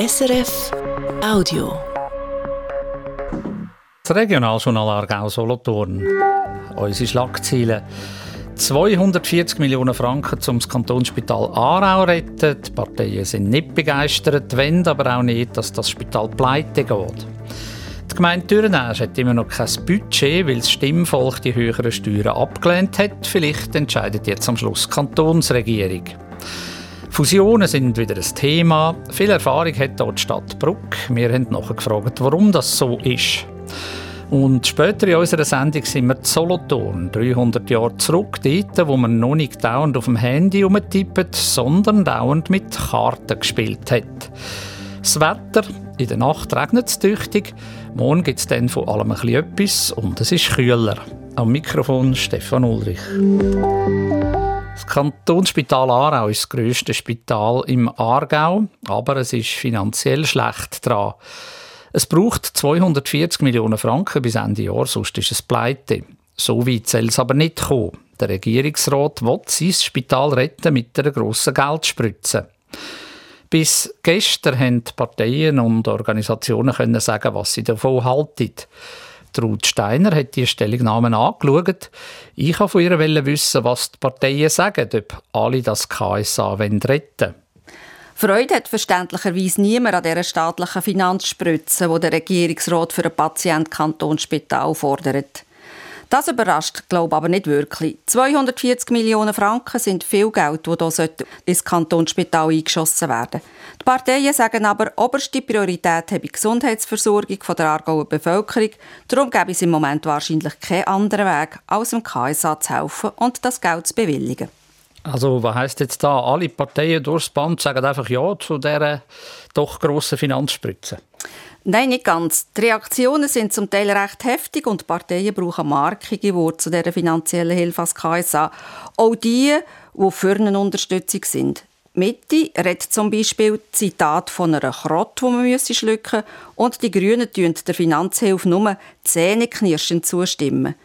SRF Audio. Das Regionaljournal Aargau Solothurn. Unsere Schlagziele. 240 Millionen Franken um das Kantonsspital Aarau retten. Die Parteien sind nicht begeistert, wollen aber auch nicht, dass das Spital pleite geht. Die Gemeinde Dürrenäsch hat immer noch kein Budget, weil das Stimmvolk die höheren Steuern abgelehnt hat. Vielleicht entscheidet jetzt am Schluss die Kantonsregierung. Fusionen sind wieder ein Thema. Viel Erfahrung hat dort die Stadt Bruck. Wir haben nachgefragt, warum das so ist. Und später in unserer Sendung sind wir zu Solothurn, 300 Jahre zurück, dort, wo man noch nicht dauernd auf dem Handy umtippt, sondern dauernd mit Karten gespielt hat. Das Wetter, in der Nacht regnet es tüchtig, morgen gibt es dann von allem etwas und es ist kühler. Am Mikrofon Stefan Ulrich. Das Kantonsspital Aarau ist das grösste Spital im Aargau, aber es ist finanziell schlecht dran. Es braucht 240 Millionen Franken bis Ende Jahr, sonst ist es pleite. So weit soll es aber nicht kommen. Der Regierungsrat will sein Spital retten mit einer grossen Geldspritze. Bis gestern haben Parteien und Organisationen sagen, was sie davon halten. Ruth Steiner hat die Stellungnahmen angeschaut. Ich wollte von ihr wissen, was die Parteien sagen, ob alle das KSA retten wollen. Freude hat verständlicherweise niemand an dieser staatlichen Finanzspritze, die der Regierungsrat für ein Patient-Kantonsspital fordert. Das überrascht, glaube ich, aber nicht wirklich. 240 Millionen Franken sind viel Geld, das hier ins Kantonsspital eingeschossen werden Die Parteien sagen aber, oberste Priorität habe die Gesundheitsversorgung der Aargauer Bevölkerung. Darum gäbe es im Moment wahrscheinlich keinen anderen Weg, als dem KSA zu helfen und das Geld zu bewilligen. Also was heißt jetzt da? Alle Parteien durchs Band sagen einfach Ja zu dieser doch grossen Finanzspritze? Nein, nicht ganz. Die Reaktionen sind zum Teil recht heftig und die Parteien brauchen markige Worte zu dieser finanziellen Hilfe als KSA. Auch die, die für eine Unterstützung sind. Mitte redet zum Beispiel Zitat von einer Krott, die man schlucken müsse, und die Grünen tun der Finanzhilfe nur zähneknirschend zustimmen.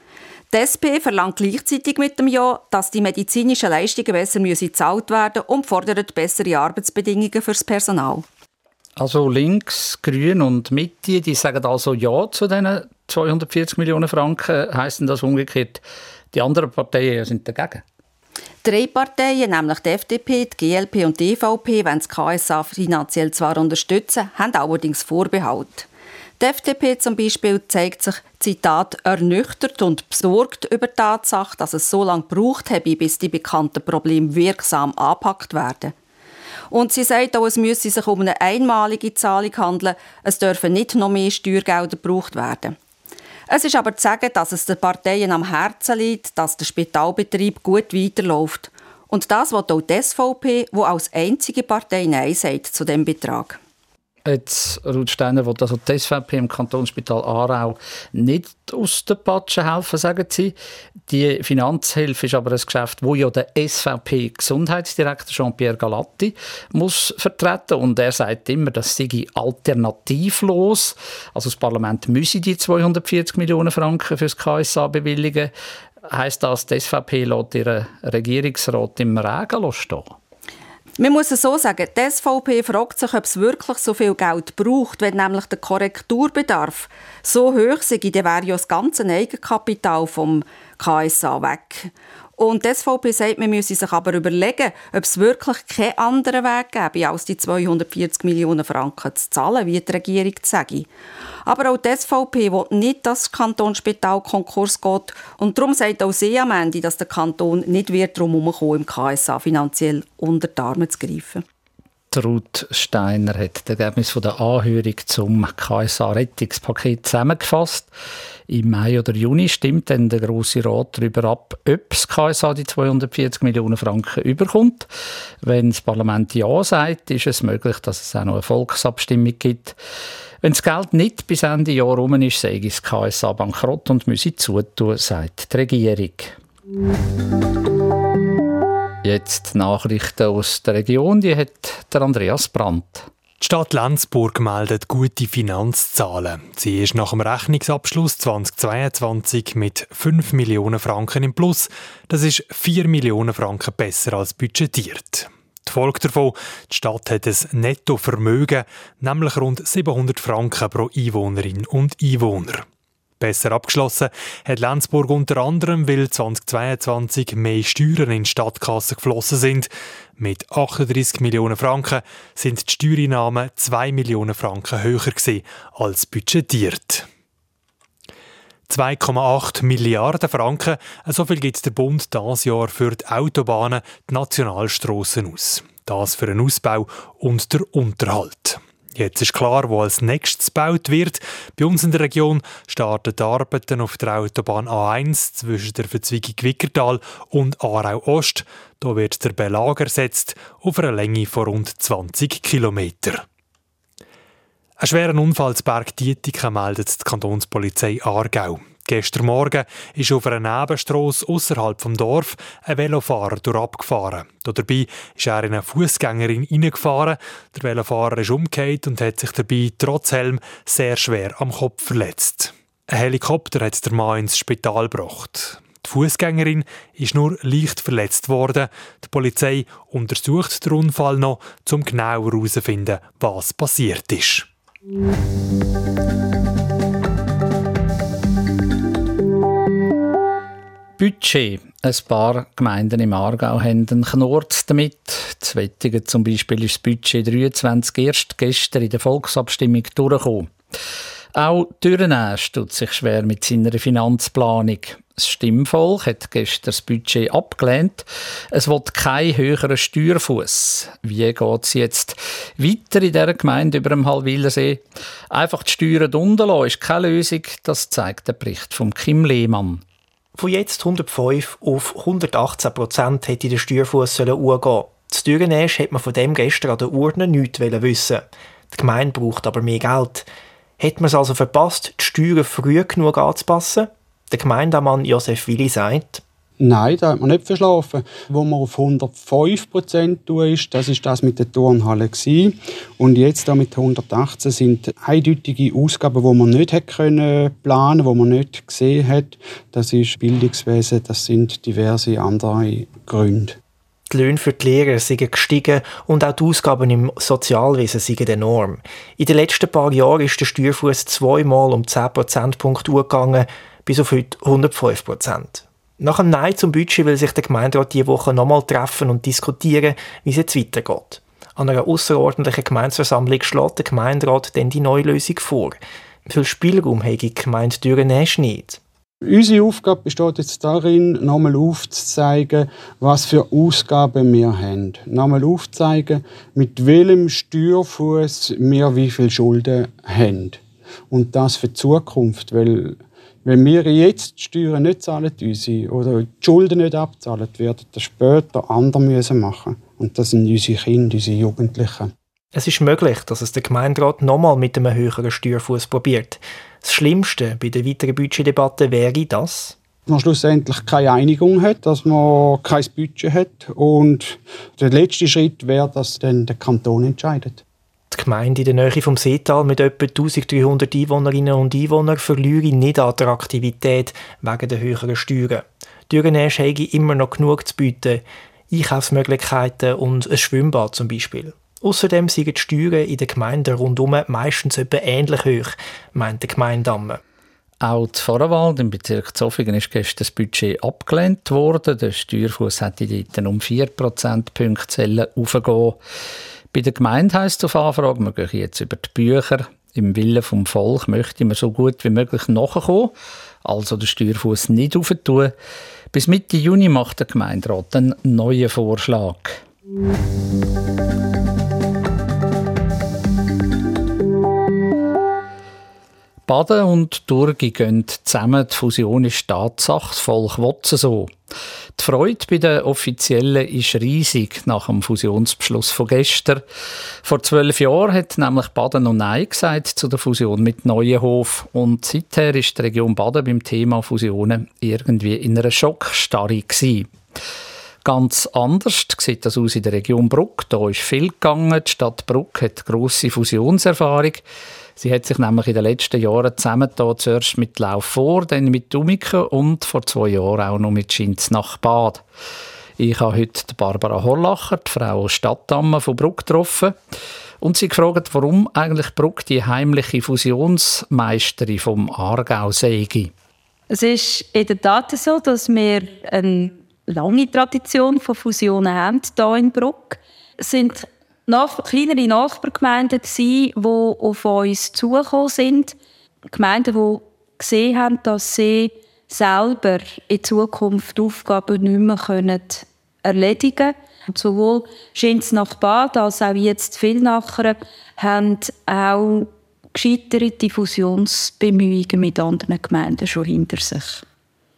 Die SP verlangt gleichzeitig mit dem Ja, dass die medizinischen Leistungen besser gezahlt werden müssen und fordert bessere Arbeitsbedingungen fürs Personal. Also links, grün und Mitte, die sagen also Ja zu diesen 240 Millionen Franken. Heißt das umgekehrt, die anderen Parteien sind dagegen? Drei Parteien, nämlich die FDP, die GLP und die EVP, wenn das KSA finanziell zwar unterstützen, haben allerdings Vorbehalt. Die FDP zum Beispiel zeigt sich, Zitat, ernüchtert und besorgt über die Tatsache, dass es so lange gebraucht habe, bis die bekannten Probleme wirksam angepackt werden. Und sie sagt auch, es müsse sich um eine einmalige Zahlung handeln, es dürfen nicht noch mehr Steuergelder gebraucht werden. Es ist aber zu sagen, dass es den Parteien am Herzen liegt, dass der Spitalbetrieb gut weiterläuft. Und das will auch die SVP, wo als einzige Partei Nein sagt zu dem Betrag. Jetzt, Ruth Steiner will also die SVP im Kantonsspital Aarau nicht aus der Patsche helfen, sagen sie. Die Finanzhilfe ist aber ein Geschäft, wo ja der SVP-Gesundheitsdirektor Jean-Pierre Galatti muss vertreten und er sagt immer, das sei alternativlos. Also das Parlament müsse die 240 Millionen Franken für das KSA bewilligen. Heißt das, die SVP lässt ihren Regierungsrat im Regen stehen? Man muss es so sagen, die SVP fragt sich, ob es wirklich so viel Geld braucht, wenn nämlich der Korrekturbedarf so hoch sei, dann wäre ja das ganze Eigenkapital vom KSA weg. Und die SVP sagt, man müsse sich aber überlegen, ob es wirklich keinen anderen Weg gäbe, als die 240 Millionen Franken zu zahlen, wie die Regierung sage. Aber auch die SVP will nicht, dass das Kantonsspital Konkurs geht. Und darum sagt auch sie am Ende, dass der Kanton nicht wird darum herumkommen, im KSA finanziell unter die Arme zu greifen. Ruth Steiner hat das Ergebnis der Anhörung zum KSA-Rettungspaket zusammengefasst. Im Mai oder Juni stimmt dann der Grosse Rat darüber ab, ob das KSA die 240 Millionen Franken überkommt. Wenn das Parlament Ja sagt, ist es möglich, dass es auch noch eine Volksabstimmung gibt. Wenn das Geld nicht bis Ende Jahr rum ist, sei das KSA bankrott und müsse zutun, sagt die Regierung. Jetzt Nachrichten aus der Region, die hat der Andreas Brandt. Die Stadt Lenzburg meldet gute Finanzzahlen. Sie ist nach dem Rechnungsabschluss 2022 mit 5 Millionen Franken im Plus. Das ist 4 Millionen Franken besser als budgetiert. Die Folge davon, die Stadt hat ein Nettovermögen, nämlich rund 700 Franken pro Einwohnerin und Einwohner. Besser abgeschlossen hat Lenzburg unter anderem, weil 2022 mehr Steuern in die Stadtkasse geflossen sind. Mit 38 Millionen Franken sind die Steuereinnahmen 2 Millionen Franken höher gewesen als budgetiert. 2,8 Milliarden Franken, so viel gibt der Bund dieses Jahr für die Autobahnen, die Nationalstrassen aus. Das für den Ausbau und der Unterhalt. Jetzt ist klar, wo als nächstes gebaut wird. Bei uns in der Region starten die Arbeiten auf der Autobahn A1 zwischen der Verzweigung Wickertal und Aarau Ost. Da wird der Belag ersetzt auf einer Länge von rund 20 Kilometern. Einen schweren Unfall zu Berg Dietiken meldet die Kantonspolizei Aargau. Gestern Morgen ist auf einer Nebenstrasse außerhalb vom Dorf ein Velofahrer durchabgefahren. Dabei ist er in eine Fußgängerin hineingefahren. Der Velofahrer ist umgekehrt und hat sich dabei trotz Helm sehr schwer am Kopf verletzt. Ein Helikopter hat der Mann ins Spital gebracht. Die Fußgängerin ist nur leicht verletzt worden. Die Polizei untersucht den Unfall noch, um genauer herauszufinden, was passiert ist. Budget. Ein paar Gemeinden im Aargau haben einen Knurz damit. Zu Wettigen zum Beispiel ist das Budget 23 erst gestern in der Volksabstimmung durchgekommen. Auch Dürrenäsch tut sich schwer mit seiner Finanzplanung. Das Stimmvolk hat gestern das Budget abgelehnt. Es wird kein höherer Steuerfuß. Wie geht es jetzt weiter in dieser Gemeinde über dem Halwilersee? Einfach die Steuern unten ist keine Lösung. Das zeigt der Bericht von Kim Lehmann. Von jetzt 105 auf 118 Prozent hätte der Steuerfuss umgehen Zu Dürrenäsch hat man von dem gestern an der Urne nichts wissen. Die Gemeinde braucht aber mehr Geld. Hat man es also verpasst, die Steuern früh genug anzupassen? Der Gemeindemann Josef Willi sagt, Nein, da hat man nicht verschlafen. Wo man auf 105 Prozent ist, das ist das mit der Turnhalle. Und jetzt da mit 118 sind eindeutige Ausgaben, die man nicht hätte können planen, wo man nicht gesehen hat. Das ist Bildungswesen, das sind diverse andere Gründe. Die Löhne für die Lehrer sind gestiegen und auch die Ausgaben im Sozialwesen sind enorm. In den letzten paar Jahren ist der Steuerfuß zweimal um 10 Prozentpunkte hochgegangen, bis auf heute 105 Prozent. Nach einem Nein zum Budget will sich der Gemeinderat diese Woche nochmal treffen und diskutieren, wie es jetzt weitergeht. An einer außerordentlichen Gemeindeversammlung schlägt der Gemeinderat dann die neue Lösung vor. Viel Spielraum hat die Gemeinde Dürrenäsch nicht. Unsere Aufgabe besteht jetzt darin, nochmal aufzuzeigen, was für Ausgaben wir haben. Nochmal aufzuzeigen, mit welchem Steuerfuß wir wie viel Schulden haben. Und das für die Zukunft, weil wenn wir jetzt die Steuern nicht zahlen unsere, oder die Schulden nicht abzahlen, werden das später andere müssen machen. Und das sind unsere Kinder, unsere Jugendlichen. Es ist möglich, dass es der Gemeinderat nochmal mit einem höheren Steuerfuß probiert. Das Schlimmste bei der weiteren Budgetdebatte wäre das, dass man schlussendlich keine Einigung hat, dass man kein Budget hat und der letzte Schritt wäre, dass dann der Kanton entscheidet. Die Gemeinde in der Nähe vom Seetal mit etwa 1300 Einwohnerinnen und Einwohnern verliere nicht Attraktivität wegen der höheren Steuern. Dürrenäsch hätte immer noch genug zu bieten, Einkaufsmöglichkeiten und ein Schwimmbad zum Beispiel. Außerdem sind die Steuern in den Gemeinden rundum meistens etwa ähnlich hoch, meint der Gemeindamme. Auch die Vorwahl im Bezirk Zofingen ist gestern das Budget abgelehnt worden. Der Steuerfuß hätte dort um 4 Prozentpunkte aufgehen bei der Gemeinde heisst es auf Anfrage, wir gehen jetzt über die Bücher. Im Willen vom Volk möchte man so gut wie möglich nachkommen, also den Steuerfuß nicht aufentun. Bis Mitte Juni macht der Gemeinderat einen neuen Vorschlag. Baden und Durgi gehen zusammen. Die Fusion ist Tatsache. Das Volk will so. Die Freude bei den Offiziellen ist riesig nach dem Fusionsbeschluss von gestern. Vor zwölf Jahren hat nämlich Baden noch Nein gesagt zu der Fusion mit Neuenhof. Und seither ist die Region Baden beim Thema Fusionen irgendwie in einer Schockstarre gewesen. Ganz anders sieht das aus in der Region Bruck. Da ist viel gegangen. Die Stadt Bruck hat grosse Fusionserfahrung. Sie hat sich nämlich in den letzten Jahren zusammengetan, zuerst mit Lauf vor, dann mit Umiken und vor zwei Jahren auch noch mit Schinz nach Bad. Ich habe heute Barbara Horlacher, die Frau Stadtamme von Bruck, getroffen und sie gefragt, warum eigentlich Bruck die heimliche Fusionsmeisterin vom Aargau sei. Es ist in der Tat so, dass wir eine lange Tradition von Fusionen haben hier in Bruck. Es sind nach, kleinere Nachbargemeinden, die auf uns zugekommen sind. Gemeinden, die gesehen haben, dass sie selber in Zukunft Aufgaben nicht mehr können erledigen können. Und sowohl Schinz nach Bad als auch jetzt viel nachher haben auch gescheiterte Fusionsbemühungen mit anderen Gemeinden schon hinter sich.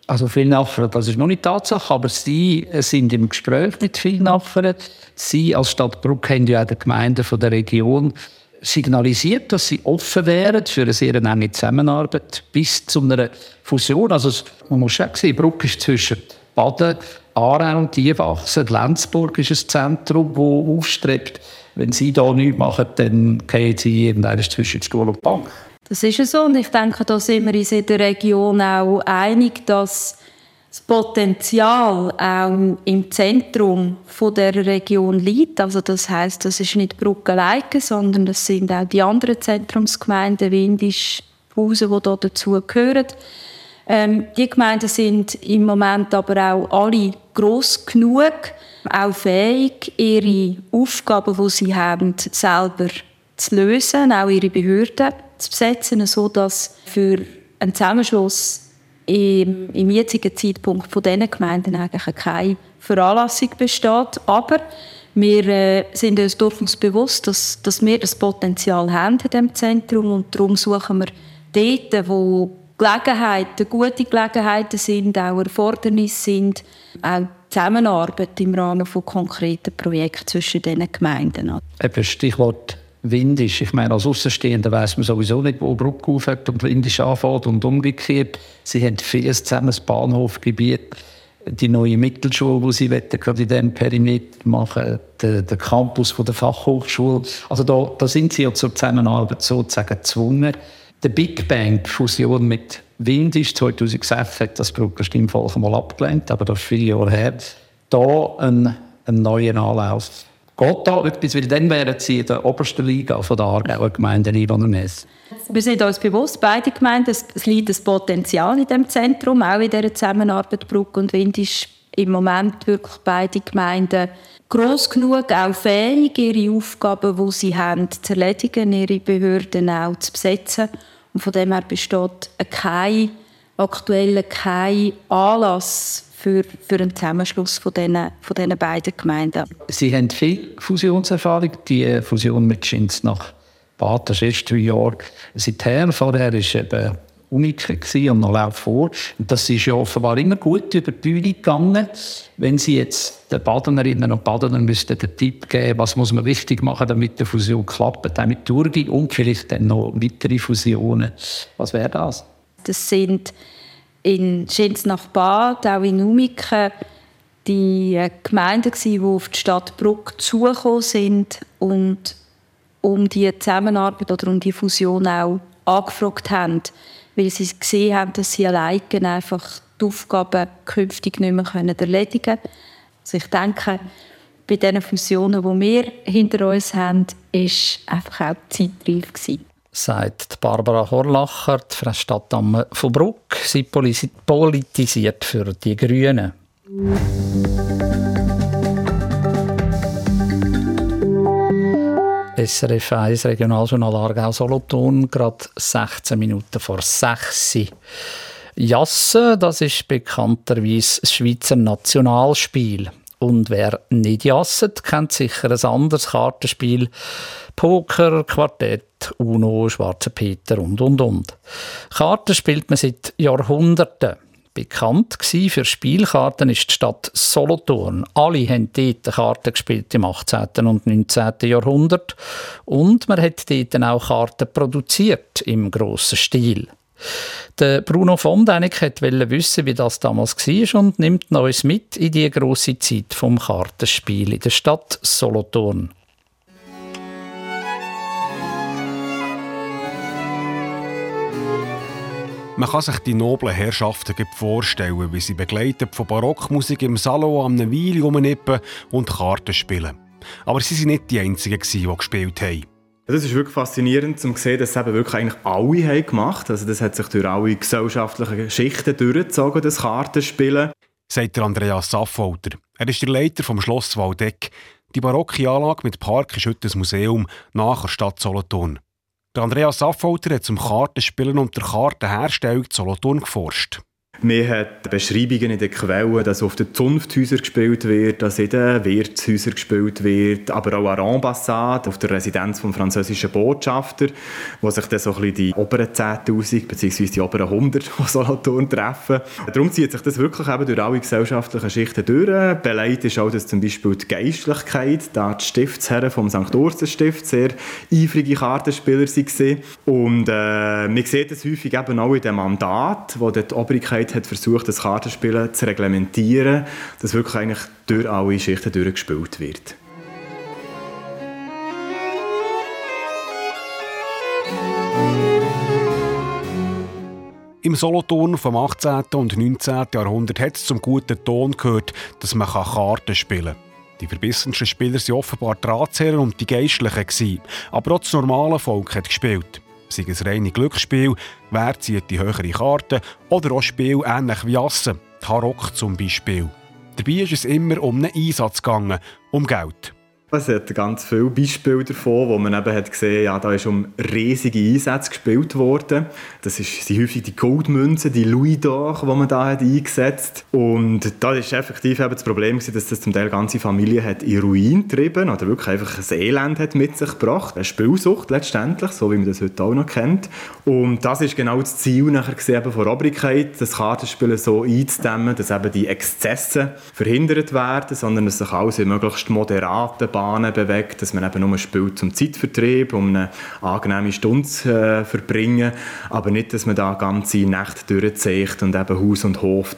Also viel nachher, das ist noch nicht Tatsache, aber Sie sind im Gespräch mit vielen nachher. Sie als Stadt Bruck haben ja auch den Gemeinden von der Region signalisiert, dass sie offen wären für eine sehr enge Zusammenarbeit bis zu einer Fusion. Also man muss schon sehen, Bruck ist zwischen Baden, Aarau und Tiefachsen. Lenzburg ist ein Zentrum, das aufstrebt. Wenn Sie da nichts machen, dann gehen Sie irgendwann zwischen Stuhl und Bank. Das ist so und ich denke, da sind wir uns in der Region auch einig, dass das Potenzial auch im Zentrum von der Region liegt. Also das heißt, das ist nicht Bruckenleiken, sondern das sind auch die anderen Zentrumsgemeinden, Windisch, Hausen, die hier dazu gehören. Ähm, die Gemeinden sind im Moment aber auch alle gross genug, auch fähig, ihre Aufgaben, die sie haben, selber zu lösen, auch ihre Behörden zu besetzen, sodass für einen Zusammenschluss im, im jetzigen Zeitpunkt von diesen Gemeinden eigentlich keine Veranlassung besteht. Aber wir äh, sind uns durchaus bewusst, dass, dass wir das Potenzial haben in diesem Zentrum und darum suchen wir dort, wo Gelegenheiten, gute Gelegenheiten sind, auch Erfordernisse sind, auch Zusammenarbeit im Rahmen von konkreten Projekten zwischen diesen Gemeinden. Stichwort Windisch. Ich meine, als Außenstehender weiß man sowieso nicht, wo Bruck aufhört und Windisch anfängt und umgekehrt. Sie haben vieles zusammen, das Bahnhofgebiet, die neue Mittelschule, die sie gerade in diesem Perimeter machen, der, der Campus von der Fachhochschule. Also da, da sind sie ja zur Zusammenarbeit sozusagen gezwungen. Der Big Bang, Fusion mit Windisch, 2006 hat das Brucker Stimmvolk mal abgelehnt, aber das ist viele Jahre her. Da ein, ein neuer Anlauf Geht da etwas, weil dann wären sie in der obersten Liga von der Aargauer Gemeinden einwohnermässig. Wir sind uns bewusst, beide Gemeinden, es liegt ein Potenzial in diesem Zentrum, auch in dieser Zusammenarbeit Bruck und Wind ist im Moment wirklich beide Gemeinden gross genug, auch fähig, ihre Aufgaben, die sie haben, zu erledigen, ihre Behörden auch zu besetzen. Und von dem her besteht kein aktueller kein Anlass für, für einen Zusammenschluss von diesen, von diesen beiden Gemeinden. Sie haben viel Fusionserfahrung. Die Fusion mit Schins nach Bad, das ist erst drei Jahre seither. Vorher war eben Unike und noch läuft vor. Und das ist ja offenbar immer gut über die Bühne gegangen. Wenn Sie jetzt den Badenerinnen und Badenern müssten den Tipp geben, was muss man richtig machen, damit die Fusion klappt, auch mit Turgi und vielleicht dann noch weitere Fusionen, was wäre das? Das sind in Schenz nach Bad, auch in Umiken, die äh, Gemeinden, die auf die Stadt Bruck zugekommen sind und um die Zusammenarbeit oder um die Fusion auch angefragt haben, weil sie gesehen haben, dass sie alleine einfach die Aufgaben künftig nicht mehr erledigen können. Also ich denke, bei den Fusionen, die wir hinter uns haben, war einfach auch die Zeit reif. Gewesen sagt Barbara Horlacher, die Stadtamme von Bruck. Sie politisiert für die Grünen. SRF 1 Regionaljournal Aargau Solothurn, gerade 16 Minuten vor 6 Jassen, das ist bekannterweise das Schweizer Nationalspiel. Und wer nicht jasset, kennt sicher ein anderes Kartenspiel. Poker, Quartett, Uno, Schwarzer Peter und, und, und. Karten spielt man seit Jahrhunderten. Bekannt für Spielkarten ist die Stadt Solothurn. Alle haben dort Karten gespielt im 18. und 19. Jahrhundert. Und man hat dort auch Karten produziert im grossen Stil. Der Bruno von Dänick wollte wissen, wie das damals war und nimmt uns mit in die grosse Zeit vom Kartenspiel in der Stadt Solothurn. Man kann sich die noblen Herrschaften vorstellen, wie sie begleitet von Barockmusik im Salon am Weile rumnippen und Karten spielen. Aber sie waren nicht die Einzigen, die gespielt haben. Das ist wirklich faszinierend, zu sehen, dass es eben wirklich eigentlich alle haben gemacht Also das hat sich durch alle gesellschaftlichen Schichten durchgezogen, das Kartenspielen. Sagt der Andreas Saffolter. Er ist der Leiter vom Schloss Waldeck. Die barocke Anlage mit Park ist heute ein Museum nach der Stadt Solothurn. Der Andreas Affolter hat zum Kartenspielen und der Kartenherstellung Solothurn geforscht. Wir haben Beschreibungen in den Quellen, dass auf den Zunfthäusern gespielt wird, dass in den Wirtshäusern gespielt wird, aber auch an der Ambassade, auf der Residenz des französischen Botschafter, wo sich dann so ein bisschen die oberen 10'000 bzw. die oberen 100 von Solothurn treffen. Darum zieht sich das wirklich eben durch alle gesellschaftlichen Schichten durch. Beleidigt ist auch, dass zum Beispiel die Geistlichkeit, da die Stiftsherren vom St. Ursen Stift sehr eifrige Kartenspieler waren. Und äh, man sieht das häufig eben auch in dem Mandat, wo die Obrigkeit Zeit hat versucht, das Kartenspielen zu reglementieren, dass wirklich eigentlich durch alle Schichten durchgespielt wird. Im Solothurn vom 18. und 19. Jahrhundert hat es zum guten Ton gehört, dass man Karten spielen kann. Die verbissensten Spieler waren offenbar die Ratsherren und die Geistlichen, aber auch das normale Volk hat gespielt sei es reine Glücksspiel, wer zieht die höhere Karte oder auch Spiel ähnlich wie Assen, Tarok zum Beispiel. Dabei ist es immer um einen Einsatz gegangen, um Geld. Es hat ganz viele Beispiele davon, wo man eben hat gesehen ja, da ist um riesige Einsätze gespielt worden. Das sind häufig die Goldmünzen, die Louis d'Or, die man da hat eingesetzt Und da ist effektiv eben das Problem gewesen, dass das zum Teil ganze Familie hat in Ruin getrieben oder wirklich einfach ein Elend hat mit sich gebracht. Eine Spielsucht letztendlich, so wie man das heute auch noch kennt. Und das ist genau das Ziel nachher gesehen von Obrigkeit, das Kartenspielen so einzudämmen, dass eben die Exzesse verhindert werden, sondern dass sich alles möglichst moderaten Bahnen bewegt, dass man eben nur spielt zum Zeitvertrieb, um eine angenehme Stunde zu äh, verbringen, aber nicht, dass man da ganze Nächte durchzieht und eben Haus und Hof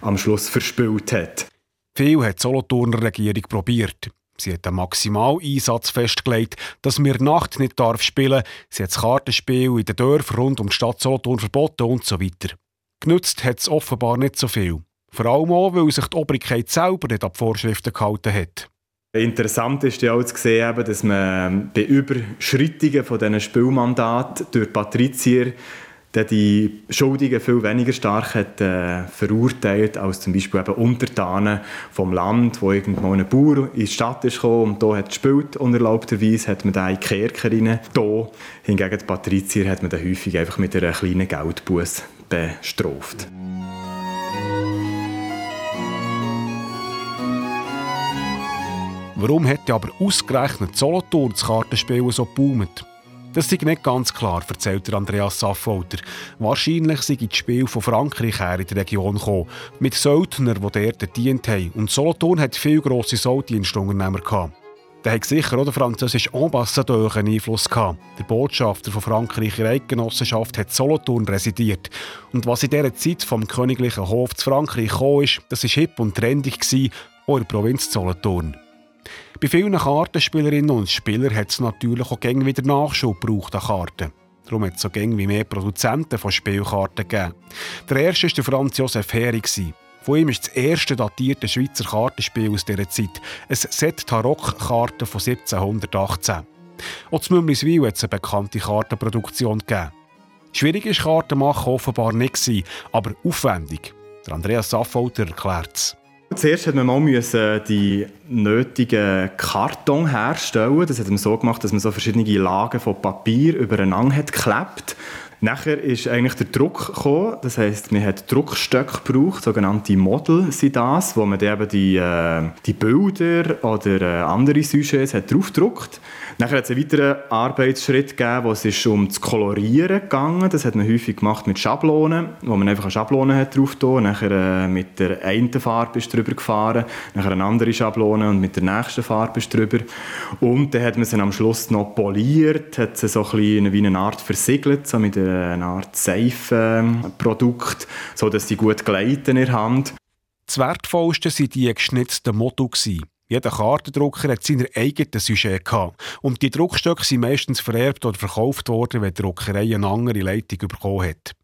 am Schluss verspielt hat. Viel hat die Solothurner Regierung probiert. Sie hat einen Maximaleinsatz festgelegt, dass man Nacht nicht darf spielen Sie hat das Kartenspiel in den Dörfern rund um die Stadt Solothurn verboten und so weiter. Genützt hat es offenbar nicht so viel. Vor allem auch, weil sich die Obrigkeit selber nicht an die Vorschriften gehalten hat. Interessant ist ja auch zu sehen, dass man bei Überschreitungen von diesen Spielmandaten durch Patrizier die Schuldigen viel weniger stark hat, äh, verurteilt als zum Beispiel eben Untertanen vom Land, wo irgendwo ein Bauer in die Stadt ist gekommen und hier hat gespielt unerlaubterweise, hat man da in Kerker rein. Hier, hingegen die Patrizier hat man dann häufig einfach mit einer kleinen Geldbuß bestraft. Warum hätte aber ausgerechnet Solothurn das Kartenspielen so geboomt? Das ist nicht ganz klar, erzählt Andreas Saffolter. Wahrscheinlich sind die Spiele von Frankreich her in die Region gekommen, mit Söldnern, die dort gedient haben. Und Solothurn hat viele grosse Solddienstunternehmer gehabt. Da hat sicher auch der französische Ambassadeur einen Einfluss gehabt. Der Botschafter von Frankreich in der Eidgenossenschaft hat Solothurn residiert. Und was in dieser Zeit vom königlichen Hof zu Frankreich kam, das war hip und trendig, auch in der Provinz Solothurn. Bei vielen Kartenspielerinnen und Spielern hat es natürlich auch gäng wieder Nachschub gebraucht an Karten. Darum hat es so gäng wie mehr Produzenten von Spielkarten gegeben. Der erste war Franz Josef Hering. Von ihm ist das erste datierte Schweizer Kartenspiel aus dieser Zeit, ein Set Tarok-Karten von 1718. Auch zu Mümliswil hat es eine bekannte Kartenproduktion gegeben. Schwierig war Karten machen offenbar nicht, aber aufwendig. Andreas Saffolter erklärt es. Zuerst musste man mal die nötigen Karton herstellen. Das hat man so gemacht, dass man so verschiedene Lagen von Papier übereinander hat geklebt. Nachher ist eigentlich der Druck gekommen. Das heisst, man hat Druckstöcke gebraucht, sogenannte Model sind das, wo man eben die, äh, die Bilder oder äh, andere Sujets hat draufgedruckt. Nachher hat es einen weiteren Arbeitsschritt gegeben, wo es ist um das Kolorieren gegangen. Das hat man häufig gemacht mit Schablonen, wo man einfach eine Schablone hat drauf tun. Nachher äh, mit der einen Farbe ist drüber gefahren, nachher eine andere Schablone und mit der nächsten Farbe ist drüber. Und dann hat man sie am Schluss noch poliert, hat sie so ein bisschen wie eine Art versiegelt, so mit einer Art Seifenprodukt, so dass sie gut gleiten in der Hand. Das wertvollste waren die geschnitzten Motto. Jeder Kartendrucker hat seine eigenen Sujet. Und die Druckstöcke sind meistens vererbt oder verkauft worden, wenn die Druckerei eine andere Leitung bekommen hat.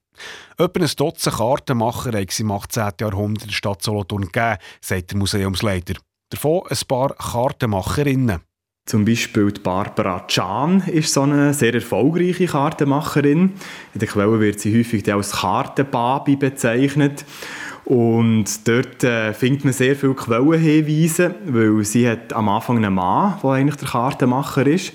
Etwa ein Dutzend Kartenmacher hat es im 18. Jahrhundert in der Stadt Solothurn gegeben, sagt der Museumsleiter. Davon ein paar Kartenmacherinnen. Zum Beispiel die Barbara Can ist so eine sehr erfolgreiche Kartenmacherin. In der Quelle wird sie häufig als Kartenbabi bezeichnet. Und dort äh, findet man sehr viele Quellenhinweise, weil sie hat am Anfang einen Mann, der eigentlich der Kartenmacher ist.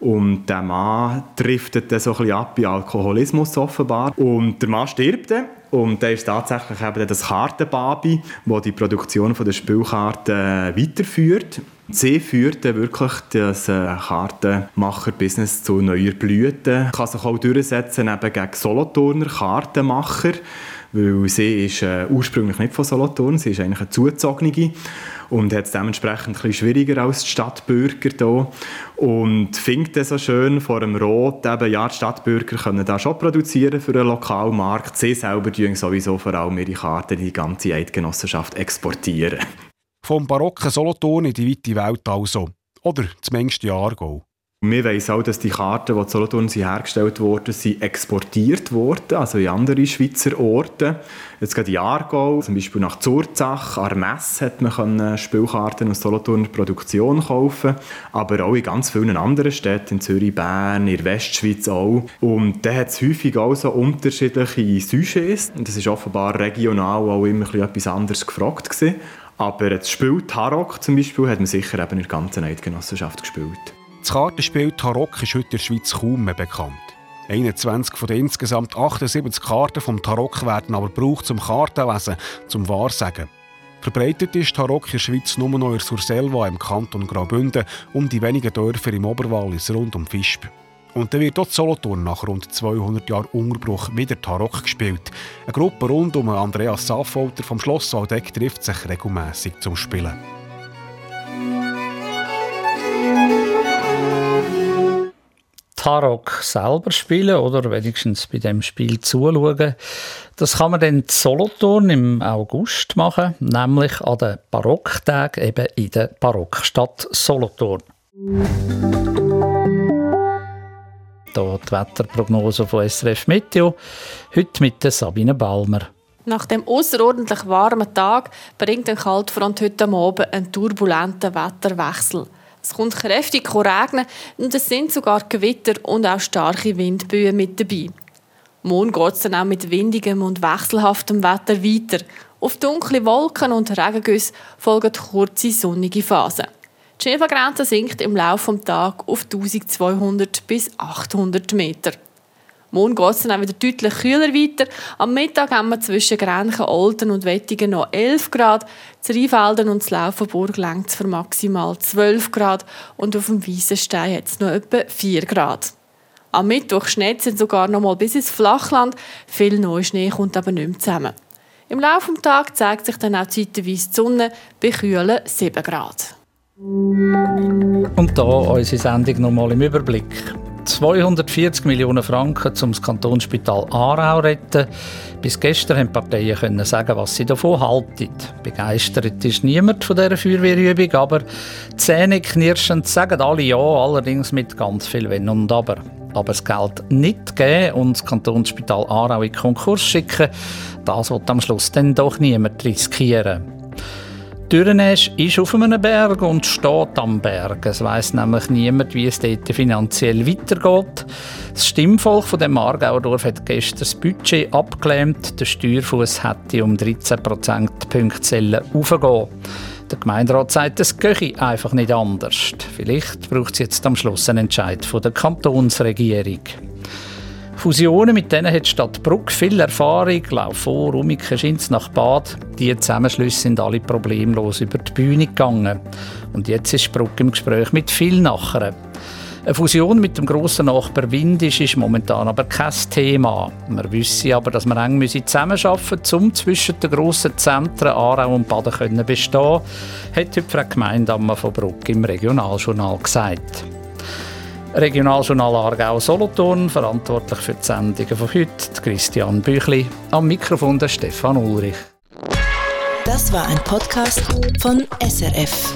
Und der Mann driftet dann so ein bisschen ab in Alkoholismus offenbar. Und der Mann stirbt dann. Und dann ist tatsächlich eben das Kartenbabi, das die Produktion der Spielkarten weiterführt. Sie führt wirklich das äh, Kartenmacher-Business zu neuer Blüte. Kann sich auch durchsetzen eben gegen Solothurner Kartenmacher weil sie ist äh, ursprünglich nicht von Solothurn, sie ist eigentlich eine Zuzogene und hat es dementsprechend ein bisschen schwieriger als die Stadtbürger hier. Und findet es so schön vor dem Rot, eben, ja, die Stadtbürger können das schon produzieren für einen Lokalmarkt. Sie selber tun sowieso vor allem ihre Karten in die ganze Eidgenossenschaft exportieren. Vom barocken Solothurn in die weite Welt also. Oder zumindest Jahrgau. Wir wissen auch, dass die Karten, die in Solothurn hergestellt wurden, sind exportiert wurden, also in andere Schweizer Orte. Jetzt gerade in Aargau, zum Beispiel nach Zurzach, Armes hat man Spielkarten aus Solothurner Produktion kaufen aber auch in ganz vielen anderen Städten, in Zürich, Bern, in der Westschweiz auch. Und da hat es häufig auch so unterschiedliche Sujets. Das ist offenbar regional auch immer etwas anderes gefragt gewesen. Aber das Spiel Tarok zum Beispiel hat man sicher eben in der ganzen Eidgenossenschaft gespielt. Das Kartenspiel Tarok ist heute in der Schweiz kaum mehr bekannt. 21 von den insgesamt 78 Karten vom Tarok werden aber gebraucht zum Kartenlesen, zum Wahrsagen. Verbreitet ist Tarok in der Schweiz nur noch in Surselva im Kanton Graubünden und die wenigen Dörfer im Oberwallis rund um Visp. Und dann wird dort Solothurn nach rund 200 Jahren Unterbruch wieder Tarok gespielt. Eine Gruppe rund um Andreas Saffolter vom Schloss Waldeck trifft sich regelmäßig zum Spielen. Tarok selber spielen oder wenigstens bei dem Spiel zuschauen. Das kann man dann in Solothurn im August machen, nämlich an den Barocktag eben in der Barockstadt Solothurn. Hier die Wetterprognose von SRF Meteo, heute mit Sabine Balmer. Nach dem außerordentlich warmen Tag bringt ein Kaltfront heute Abend einen turbulenten Wetterwechsel. Es kommt kräftig regnen und es sind sogar Gewitter und auch starke Windböen mit dabei. Morgen geht es dann auch mit windigem und wechselhaftem Wetter weiter. Auf dunkle Wolken und Regengüsse folgen kurze sonnige Phasen. Die Schneefallgrenze sinkt im Laufe des Tages auf 1200 bis 800 Meter. Morgen geht es dann auch wieder deutlich kühler weiter. Am Mittag haben wir zwischen Grenchen, Olten und Wettigen noch 11 Grad. Zu Rheinfelden und Laufenburg längt es für maximal 12 Grad und auf dem Weissenstein hat es noch etwa 4 Grad. Am Mittwoch schneit es sogar noch mal bis ins Flachland. Viel Neuschnee kommt aber nicht mehr zusammen. Im Laufe des Tages zeigt sich dann auch zeitweise die Sonne bei kühlen 7 Grad. Und da unsere Sendung nochmal im Überblick. 240 Millionen Franken, um das Kantonsspital Aarau retten. Bis gestern haben Parteien können sagen, was sie davon halten. Begeistert ist niemand von dieser Feuerwehrübung, aber zähneknirschend sagen alle ja, allerdings mit ganz viel Wenn und Aber. Aber das Geld nicht geben und das Kantonsspital Aarau in Konkurs schicken, das wird am Schluss dann doch niemand riskieren. Dürrenäsch ist auf einem Berg und steht am Berg. Es weiss nämlich niemand, wie es dort finanziell weitergeht. Das Stimmvolk von dem Aargauer Dorf hat gestern das Budget abgelehnt. Der Steuerfuß hätte um 13 Prozentpunktzellen aufgehen. Der Gemeinderat sagt, es gehe einfach nicht anders. Vielleicht braucht es jetzt am Schluss einen Entscheid von der Kantonsregierung. Fusionen, mit denen hat die Stadt Bruck viel Erfahrung. Lauf vor, Rumike, Schinz nach Bad. Die Zusammenschlüsse sind alle problemlos über die Bühne gegangen. Und jetzt ist Bruck im Gespräch mit vielen Nachbarn. Eine Fusion mit dem grossen Nachbar Windisch ist momentan aber kein Thema. Wir wissen aber, dass wir eng zusammenarbeiten müssen, um zwischen den grossen Zentren Aarau und Baden zu bestehen, hat heute Frau Gemeindammer von Bruck im Regionaljournal gesagt. Regionaljournal Aargau Solothurn, verantwortlich für die Sendungen von heute, Christian Büchli, am Mikrofon der Stefan Ulrich. Das war ein Podcast von SRF.